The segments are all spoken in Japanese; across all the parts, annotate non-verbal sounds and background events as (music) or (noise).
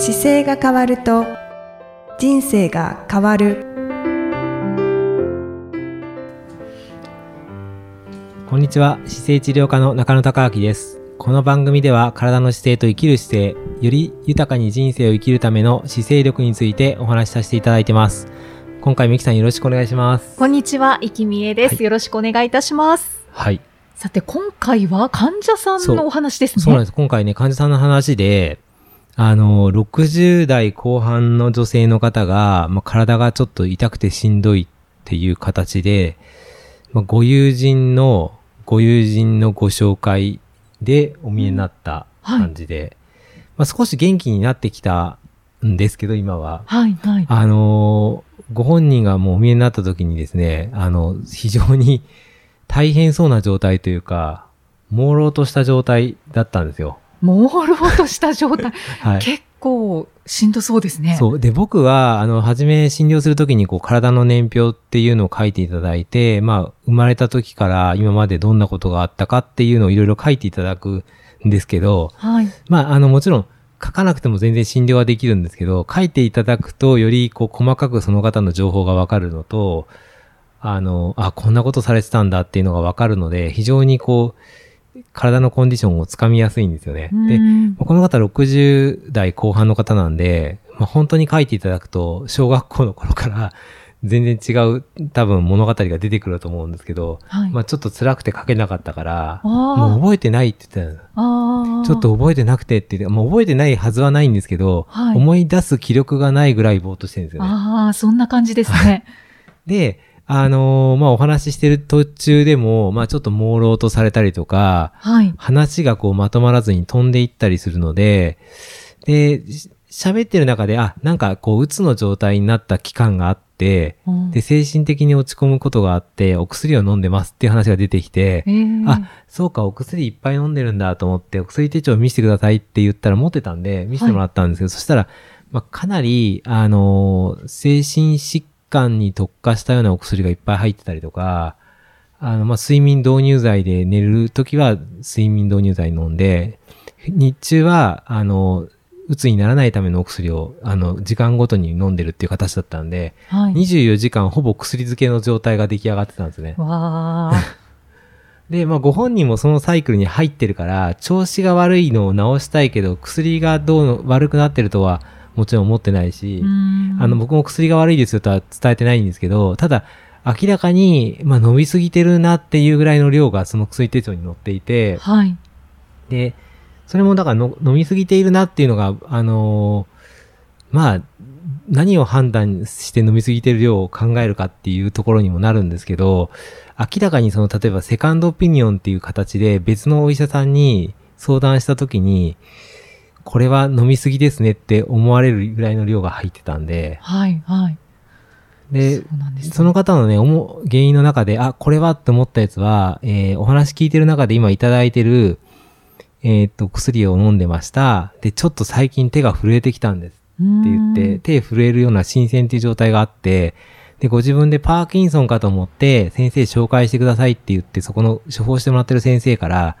姿勢が変わると人生が変わる。こんにちは。姿勢治療科の中野孝明です。この番組では体の姿勢と生きる姿勢より豊かに人生を生きるための姿勢力についてお話しさせていただいてます。今回みきさんよろしくお願いします。こんにちは、いきみえです、はい。よろしくお願いいたします。はい。さて、今回は患者さんのお話ですね。そうなんです。今回ね患者さんの話であの60代後半の女性の方が、まあ、体がちょっと痛くてしんどいっていう形で、まあ、ご友人のご友人のご紹介でお見えになった感じで、まあ、少し元気になってきたんですけど今ははい、はい。あのーご本人がもうお見えになった時にですね、あの、非常に大変そうな状態というか、朦朧とした状態だったんですよ。朦朧とした状態。(laughs) はい。結構しんどそうですね。そう。で、僕は、あの、初め診療するときに、こう、体の年表っていうのを書いていただいて、まあ、生まれた時から今までどんなことがあったかっていうのをいろいろ書いていただくんですけど、はい。まあ、あの、もちろん、書かなくても全然診療はできるんですけど、書いていただくと、より、こう、細かくその方の情報がわかるのと、あの、あ、こんなことされてたんだっていうのがわかるので、非常にこう、体のコンディションをつかみやすいんですよね。で、うんこの方60代後半の方なんで、まあ、本当に書いていただくと、小学校の頃から (laughs) 全然違う多分物語が出てくると思うんですけど、はい。まあ、ちょっと辛くて書けなかったから、もう覚えてないって言ってたちょっと覚えてなくてって言って、もう覚えてないはずはないんですけど、はい思い出す気力がないぐらいぼーっとしてるんですよね。ああ、そんな感じですね。で、あのーまあ、お話ししてる途中でも、まあ、ちょっと朦朧とされたりとか、はい。話がこうまとまらずに飛んでいったりするので、で、し喋ってる中で、あ、なんかこう、うつの状態になった期間があって、うんで、精神的に落ち込むことがあって、お薬を飲んでますっていう話が出てきて、えーあ、そうか、お薬いっぱい飲んでるんだと思って、お薬手帳見せてくださいって言ったら持ってたんで、見せてもらったんですけど、そしたら、まあ、かなり、あのー精神疾患に特化したようなお薬がいっぱい入ってたりとか、あの、ま、睡眠導入剤で寝るときは睡眠導入剤飲んで、日中は、あの、うつにならないためのお薬を、あの、時間ごとに飲んでるっていう形だったんで、はい。24時間ほぼ薬漬けの状態が出来上がってたんですね。わ。で、まあ、ご本人もそのサイクルに入ってるから、調子が悪いのを治したいけど、薬がどうの悪くなってるとはもちろん思ってないし、あの、僕も薬が悪いですよとは伝えてないんですけど、ただ、明らかに、まあ、飲みすぎてるなっていうぐらいの量がその薬手帳に載っていて、はい。で、それもだからの飲みすぎているなっていうのが、あのーまあ、何を判断して飲みすぎてる量を考えるかっていうところにもなるんですけど、明らかにその、例えばセカンドオピニオンっていう形で別のお医者さんに相談したときに、これは飲みすぎですねって思われるぐらいの量が入ってたんで、はい。はい。でそ、ねその方のね、思う原因の中で、あ、これはって思ったやつは、えーお話聞いてる中で今いただいてる、えーっと、薬を飲んでました。で、ちょっと最近手が震えてきたんですって言って、うん手震えるような新鮮っていう状態があって、で、ご自分でパーキンソンかと思って、先生紹介してくださいって言って、そこの処方してもらってる先生から、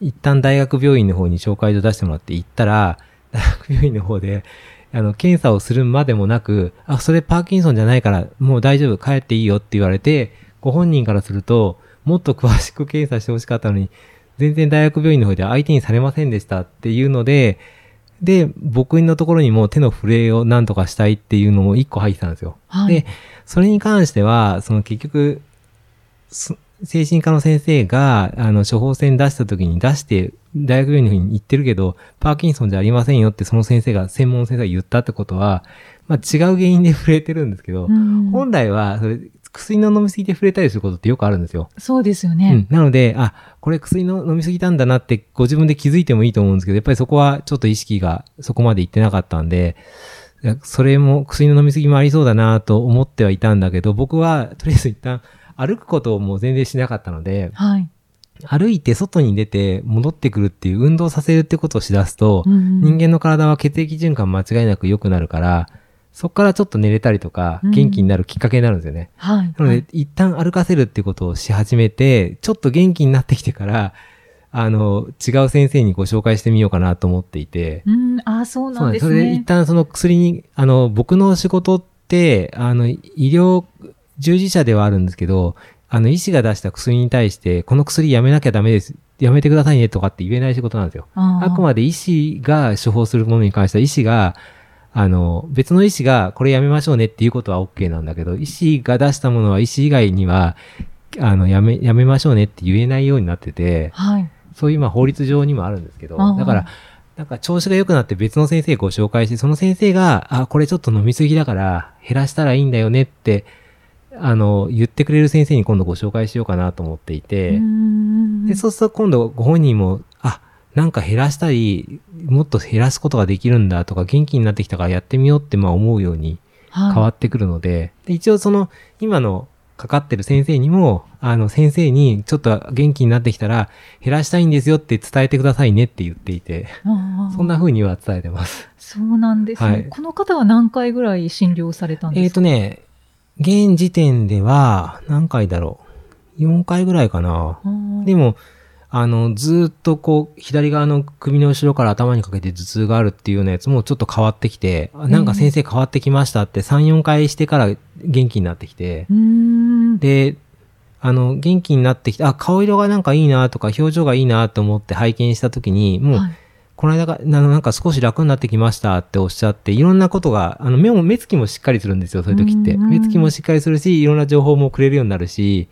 一旦大学病院の方に紹介状出してもらって行ったら、(laughs) 大学病院の方で、あの、検査をするまでもなく、あ、それパーキンソンじゃないから、もう大丈夫、帰っていいよって言われて、ご本人からすると、もっと詳しく検査してほしかったのに、全然大学病院の方で相手にされませんでしたっていうので、で、僕のところにも手の震えを何とかしたいっていうのも一個入ってたんですよ。はいで、それに関しては、その結局、そ精神科の先生が、あの、処方箋出した時に出して、大学病院に行ってるけど、パーキンソンじゃありませんよってその先生が、専門先生が言ったってことは、まあ違う原因で震えてるんですけど、うん本来は、それ、薬の飲みすぎて震えたりすることってよくあるんですよ。そうですよねうん。。なので、あ、これ薬の飲みすぎたんだなってご自分で気づいてもいいと思うんですけど、やっぱりそこはちょっと意識がそこまでいってなかったんで、それも薬の飲みすぎもありそうだなと思ってはいたんだけど、僕はとりあえず一旦歩くことをもう全然しなかったので、はい。歩いて外に出て戻ってくるっていう運動させるってことをしだすと、うん人間の体は血液循環間違いなく良くなるから、そこからちょっと寝れたりとか、うん元気になるきっかけになるんですよね。はい。なので、一旦歩かせるってことをし始めて、ちょっと元気になってきてから、あの、違う先生にご紹介してみようかなと思っていて。うん、ああ、そうなんですそれで一ね。旦その薬に、あの、僕の仕事って、あの、医療従事者ではあるんですけど、あの、医師が出した薬に対して、この薬やめなきゃダメです。やめてくださいねとかって言えない仕事なんですよ。ああくまで医師が処方するものに関しては、医師が、あの、別の医師がこれやめましょうねっていうことは OK なんだけど、医師が出したものは医師以外には、あの、やめ、やめましょうねって言えないようになってて、はい。そういうまあ法律上にもあるんですけど、だから、なんか調子が良くなって別の先生ご紹介して、その先生が、あ、これちょっと飲みすぎだから減らしたらいいんだよねって、あの、言ってくれる先生に今度ご紹介しようかなと思っていて、うん。で、そうすると今度ご本人も、あ、なんか減らしたり、もっと減らすことができるんだとか、元気になってきたからやってみようってまあ思うようにはい。変わってくるので、で一応その、今のかかってる先生にも、あの、先生にちょっと元気になってきたら、減らしたいんですよって伝えてくださいねって言っていて、そんな風には伝えてます。そうなんですね、はい。この方は何回ぐらい診療されたんえっ、ですか？とね、現時点では、何回だろう？4回ぐらいかな。でも、あの、ずーっとこう、左側の首の後ろから頭にかけて頭痛があるっていうようなやつもちょっと変わってきて、あなんか先生変わってきましたって3、4回してから元気になってきて。で、あの、元気になってきて、あ、顔色がなんかいいなとか、表情がいいなと思って拝見したときに、もう、はいこの間が、ななんか少し楽になってきましたっておっしゃって、いろんなことが、あの、目も、目つきもしっかりするんですよ、そういう時って。うん。うん目つきもしっかりするし、いろんな情報もくれるようになるし、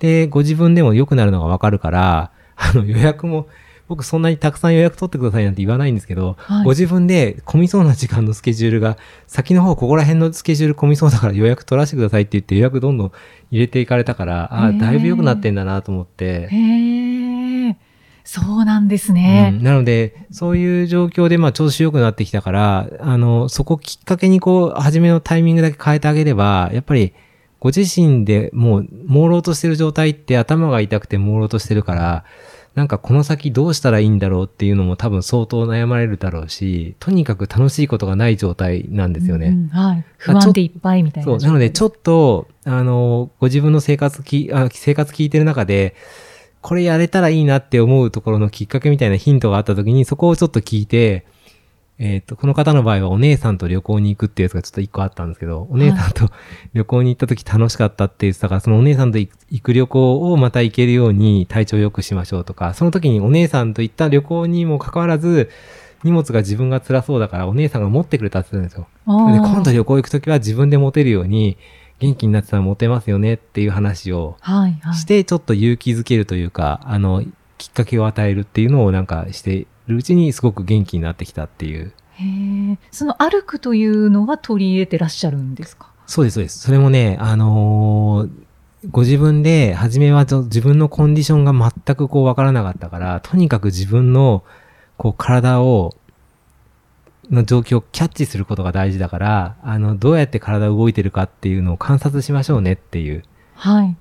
で、ご自分でも良くなるのがわかるから、あの、予約も、僕そんなにたくさん予約取ってくださいなんて言わないんですけど、はい。ご自分で混みそうな時間のスケジュールが、先の方ここら辺のスケジュール混みそうだから予約取らせてくださいって言って予約どんどん入れていかれたから、ああ、だいぶ良くなってんだなと思って。へえ、そうなんですね。うん、なので、そういう状況で、まあ、調子良くなってきたから、あの、そこきっかけにこう、初めのタイミングだけ変えてあげれば、やっぱり、ご自身でもう、朦朧としてる状態って頭が痛くて朦朧としてるから、なんかこの先どうしたらいいんだろうっていうのも多分相当悩まれるだろうし、とにかく楽しいことがない状態なんですよね。うんうんはい。不安でいっぱいみたいなそう。なので、ちょっと、あの、ご自分の生活き、あ生活聞いてる中で、これやれたらいいなって思うところのきっかけみたいなヒントがあった時に、そこをちょっと聞いて、えっ、と、この方の場合はお姉さんと旅行に行くっていうやつがちょっと一個あったんですけど、お姉さんと旅行に行った時楽しかったって言ってたから、そのお姉さんと行行く旅行をまた行けるように体調良くしましょうとか、その時にお姉さんと行った旅行にもかかわらず、荷物が自分が辛そうだからお姉さんが持ってくれたって言ってたんですよ。で、今度旅行行くときは自分で持てるように、元気になってたら持てますよねっていう話を。して、ちょっと勇気づけるというか、あの、きっかけを与えるっていうのをなんかしてるうちにすごく元気になってきたっていう。へえ。その歩くというのは取り入れてらっしゃるんですか？そうです、そうです。それもね、あのーご自分で、初めは自分のコンディションが全くこうわからなかったから、とにかく自分の、こう体を、の状況をキャッチすることが大事だから、あの、どうやって体が動いてるかっていうのを観察しましょうねっていう。はい。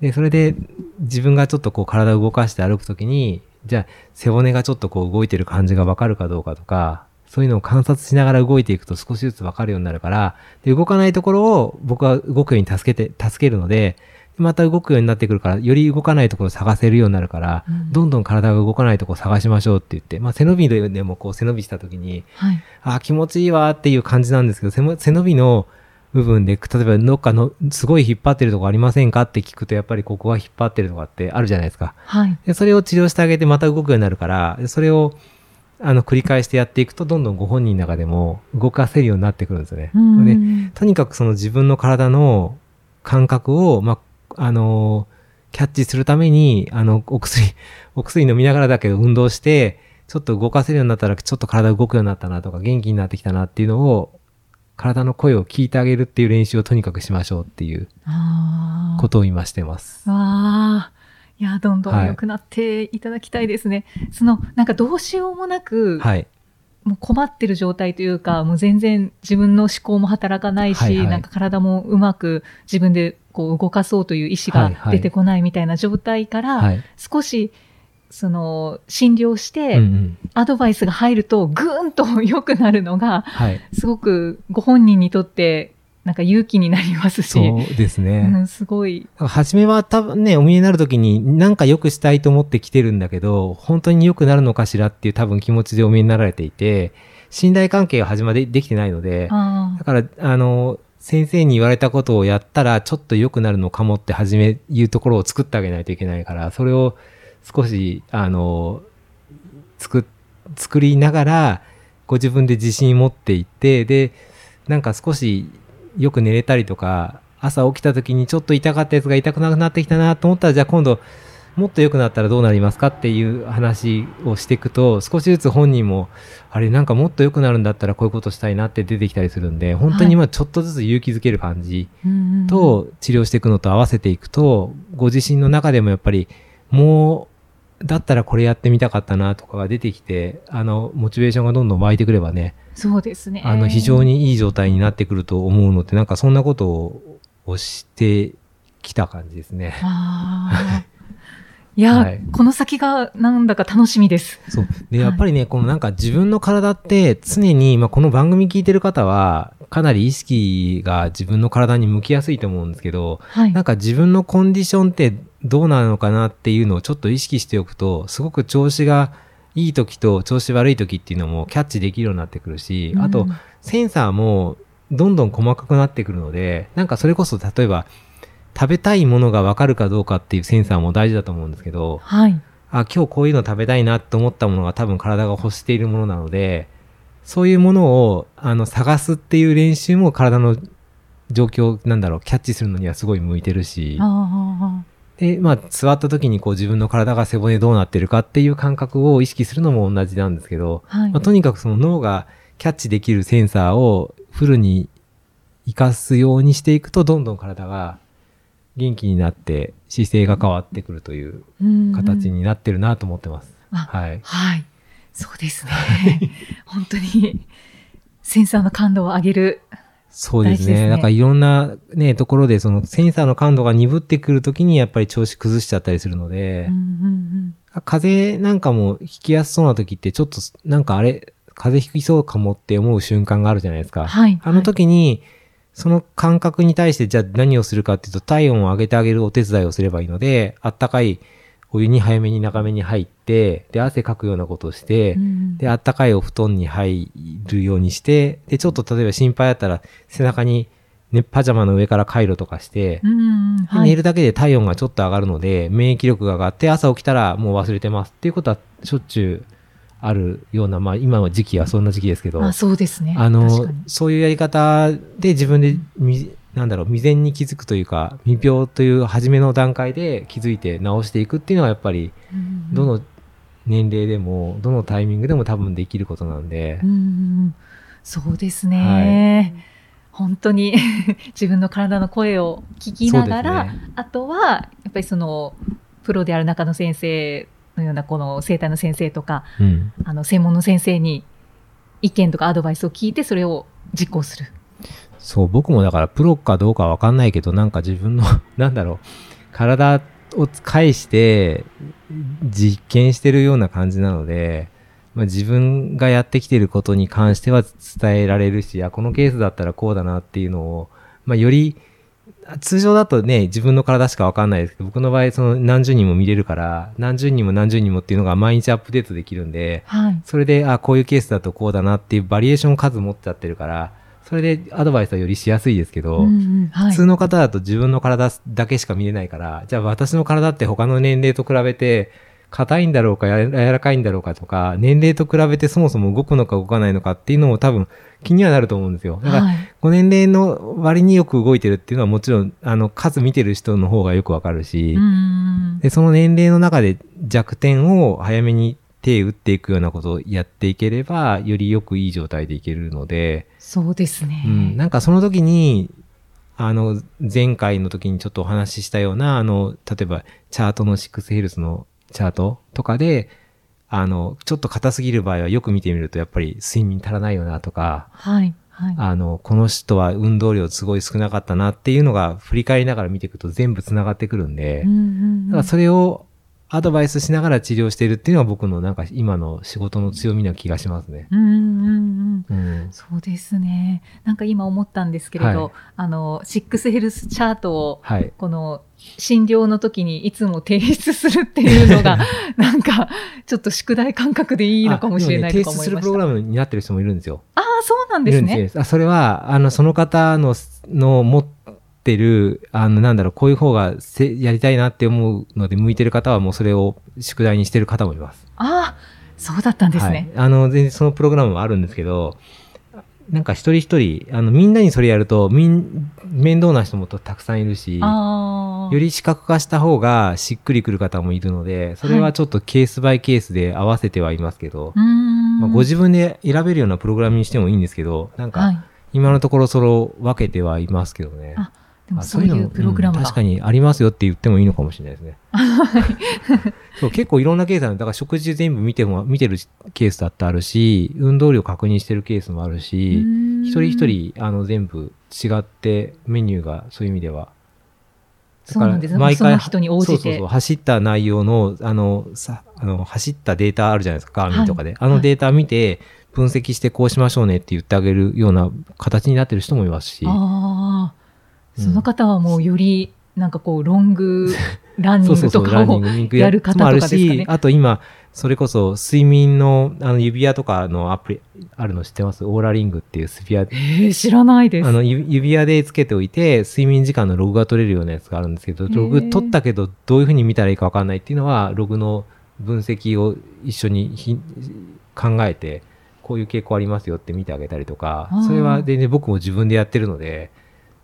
で、それで自分がちょっとこう体を動かして歩くときに、じゃあ背骨がちょっとこう動いてる感じがわかるかどうかとか、そういうのを観察しながら動いていくと少しずつわかるようになるから、で、動かないところを僕は動くように助けて、助けるので、また動くようになってくるから、より動かないところを探せるようになるから、うんどんどん体が動かないところを探しましょうって言って、まあ背伸びでもこう背伸びしたときに、はい。あー気持ちいいわーっていう感じなんですけど、背伸びの部分で、例えばどっかのすごい引っ張ってるとこありませんかって聞くと、やっぱりここが引っ張ってるとかってあるじゃないですか。はい。でそれを治療してあげてまた動くようになるから、でそれをあの繰り返してやっていくと、どんどんご本人の中でも動かせるようになってくるんですよね。うんでとにかくその自分の体の感覚を、まあ、あのキャッチするために、あの、お薬、(laughs) お薬飲みながらだけど運動して、ちょっと動かせるようになったら、ちょっと体動くようになったなとか、元気になってきたなっていうのを、体の声を聞いてあげるっていう練習をとにかくしましょうっていう。ことを今してます。ああ。いや、どんどんはい良くなっていただきたいですね。その、なんかどうしようもなく、はい。もう困ってる状態というか、もう全然自分の思考も働かないし、はいはいなんか体もうまく自分でこう動かそうという意思がはいはい出てこないみたいな状態から、はい。少し、その、診療して。アドバイスが入ると、ぐーんと良くなるのが、はい。すごくご本人にとってなんか勇気になりますし。そうですね。うん、すごい。初めは多分ね、お見えになるときになんか良くしたいと思って来てるんだけど、本当に良くなるのかしらっていう多分気持ちでお見えになられていて、信頼関係が始まりできてないので、あだから、あの、先生に言われたことをやったらちょっと良くなるのかもって初め言うところを作ってあげないといけないから、それを少し、あの、作、作りながら、ご自分で自信持っていって、で、なんか少しよく寝れたりとか、朝起きた時にちょっと痛かったやつが痛くなくなってきたなと思ったら、じゃあ今度もっと良くなったらどうなりますかっていう話をしていくと、少しずつ本人も、あれなんかもっと良くなるんだったらこういうことしたいなって出てきたりするんで、本当にまあちょっとずつ勇気づける感じと治療していくのと合わせていくと、ご自身の中でもやっぱりもう、だったらこれやってみたかったなとかが出てきて、あの、モチベーションがどんどん湧いてくればね、そうですね。あの、非常にいい状態になってくると思うのって、なんかそんなことををしてきた感じですね。いや、はいこの先がなんだか楽しみです。そう。で、はいやっぱりね、このなんか自分の体って常に、まあ、この番組聞いてる方は、かなり意識が自分の体に向きやすいと思うんですけど、はい。なんか自分のコンディションってどうなのかなっていうのをちょっと意識しておくと、すごく調子がいい時と調子悪い時っていうのもキャッチできるようになってくるし、あとうん、センサーもどんどん細かくなってくるので、なんかそれこそ例えば、食べたいものがわかるかどうかっていうセンサーも大事だと思うんですけど、はい。あ、今日こういうの食べたいなと思ったものが多分体が欲しているものなので、そういうものを、あの、探すっていう練習も体の状況、なんだろう、キャッチするのにはすごい向いてるし、あで、まあ、座った時にこう自分の体が背骨どうなってるかっていう感覚を意識するのも同じなんですけど、あ、はい。まあ、とにかくその脳がキャッチできるセンサーをフルに活かすようにしていくと、どんどん体が元気になって姿勢が変わってくるといううん形になってるなと思ってます。あはい。はい。そうですね。本当に、センサーの感度を上げる。そうですね。すねなんかいろんなね、ところでそのセンサーの感度が鈍ってくるときにやっぱり調子崩しちゃったりするので、うんうん風邪なんかも引きやすそうな時ってちょっとなんかあれ、風邪ひきそうかもって思う瞬間があるじゃないですか。うんはい。あの時に、その感覚に対してじゃあ何をするかっていうと体温を上げてあげるお手伝いをすればいいので、あったかいお湯に早めに長めに入って、で、汗かくようなことをして、うん。で、あったかいお布団に入るようにして、で、ちょっと例えば心配だったら背中にね、パジャマの上からカイロとかして、はい。寝るだけで体温がちょっと上がるので、免疫力が上がって朝起きたらもう忘れてますっていうことはしょっちゅうあるような、まあ今の時期はそんな時期ですけど、あそうですね。あのそういうやり方で自分でみ、なんだろう、未然に気づくというか、未病という初めの段階で気づいて治していくっていうのはやっぱり、どの年齢でも、どのタイミングでも多分できることなんでうん、うんそうですね。本当に (laughs) 自分の体の声を聞きながら、ねあとはやっぱりそのプロである中野先生のようなこの生体の先生とかうん。あの専門の先生に意見とかアドバイスを聞いてそれを実行する。そう、僕もだからプロかどうかわかんないけど、なんか自分の、(laughs) なんだろう、体を介して実験してるような感じなので、まあ、自分がやってきてることに関しては伝えられるし、あ、このケースだったらこうだなっていうのを、まあ、より、通常だとね、自分の体しかわかんないですけど、僕の場合、その何十人も見れるから、何十人も何十人もっていうのが毎日アップデートできるんで、はい。それで、あ、こういうケースだとこうだなっていうバリエーション数持っちゃってるから、それでアドバイスはよりしやすいですけど、うんうんはい。普通の方だと自分の体だけしか見れないから、じゃあ私の体って他の年齢と比べて、硬いんだろうか、や柔らかいんだろうかとか、年齢と比べてそもそも動くのか動かないのかっていうのも多分気にはなると思うんですよ。だから、はい。ご年齢の割によく動いてるっていうのはもちろん、あの、数見てる人の方がよくわかるし、で、その年齢の中で弱点を早めに手打っていくようなことをやっていければ、よりよくいい状態でいけるので、そうですね。うん、なんかその時に、あの、前回の時にちょっとお話ししたような、あの、例えば、チャートの6ヘルスのチャートとかで、あの、ちょっと硬すぎる場合はよく見てみると、やっぱり睡眠足らないよなとか、はい。はい。あの、この人は運動量すごい少なかったなっていうのが振り返りながら見ていくと全部繋がってくるんで、うんうんうんだからそれをアドバイスしながら治療しているっていうのは僕のなんか今の仕事の強みな気がしますね。うんうんうんんうんそうですね。なんか今思ったんですけれど、はいあの、シックスヘルスチャートを、はい。この診療の時にいつも提出するっていうのが、(laughs) なんか、ちょっと宿題感覚でいいのかもしれないあでとか思いました。もね提出するプログラムになってる人もいるんですよ。ああ、そうなんですね。あそれは、あの、その方の、の持ってる、あの、なんだろう、こういう方がせやりたいなって思うので、向いてる方はもうそれを宿題にしてる方もいます。ああ、そうだったんですね。はい。あの、全然そのプログラムもあるんですけど、なんか一人一人、あの、みんなにそれやると、みん、面倒な人もたくさんいるし。より視覚化した方がしっくりくる方もいるので、それはちょっとケースバイケースで合わせてはいますけど、うーん。まあ、ご自分で選べるようなプログラムにしてもいいんですけど、なんか、はい。今のところそれを分けてはいますけどね。あでもあそういうプログラムが。うん確かにありますよって言ってもいいのかもしれないですね。(laughs) そう結構いろんなケースある。だから食事全部見ても、見てるケースだってあるし、運動量確認してるケースもあるし、一人一人、あの、全部違ってメニューがそういう意味では。そうなんですね毎回、その人に応じてそうそうそう走った内容の、あの、さ、あの、走ったデータあるじゃないですか、ガーミンとかで。あのデータ見て、分析してこうしましょうねって言ってあげるような形になってる人もいますし。あその方はもうより、なんかこ (laughs) う、ロングランニングとかをやる方とかですかねもあるし、。あと今、それこそ睡眠のあの指輪とかのアプリあるの知ってます？オーラリングっていう指輪。えー、知らないです。あの指指輪でつけておいて、睡眠時間のログが取れるようなやつがあるんですけど、ログ取ったけど、どういうふうに見たらいいかわかんないっていうのは、ログの分析を一緒にひ考えて、こういう傾向ありますよって見てあげたりとかそれは全然僕も自分でやってるので、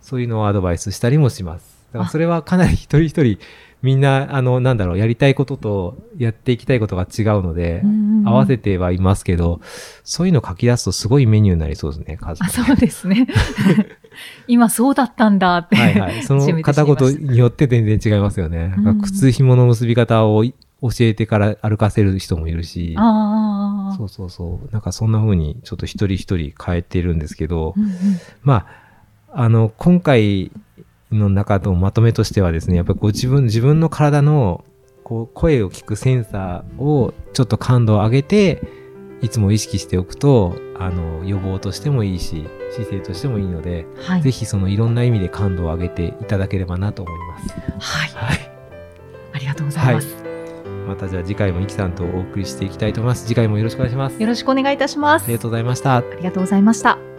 そういうのをアドバイスしたりもします。だからそれはかなり一人一人、みんな、あの、なんだろう、やりたいこととやっていきたいことが違うので、合わせてはいますけど、そういうの書き出すとすごいメニューになりそうですね、数そうですね。(laughs) 今そうだったんだって。はいはい。その (laughs) 片言によって全然違いますよね。靴紐の結び方をい教えてから歩かせる人もいるし、ああ。そうそうそう。なんかそんな風にちょっと一人一人変えてるんですけど、うんうんまあ、あの、今回の中のまとめとしてはですね、やっぱりご自分、自分の体のこう声を聞くセンサーをちょっと感度を上げて、いつも意識しておくと、あの、予防としてもいいし、姿勢としてもいいので、はい。ぜひそのいろんな意味で感度を上げていただければなと思います。はい。はい。ありがとうございます。またじゃあ次回もイキさんとお送りしていきたいと思います。次回もよろしくお願いします。よろしくお願いいたします。ありがとうございました。ありがとうございました。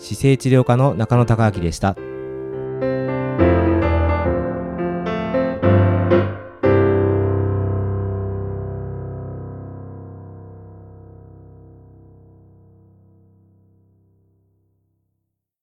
姿勢治療科の中野孝明でした。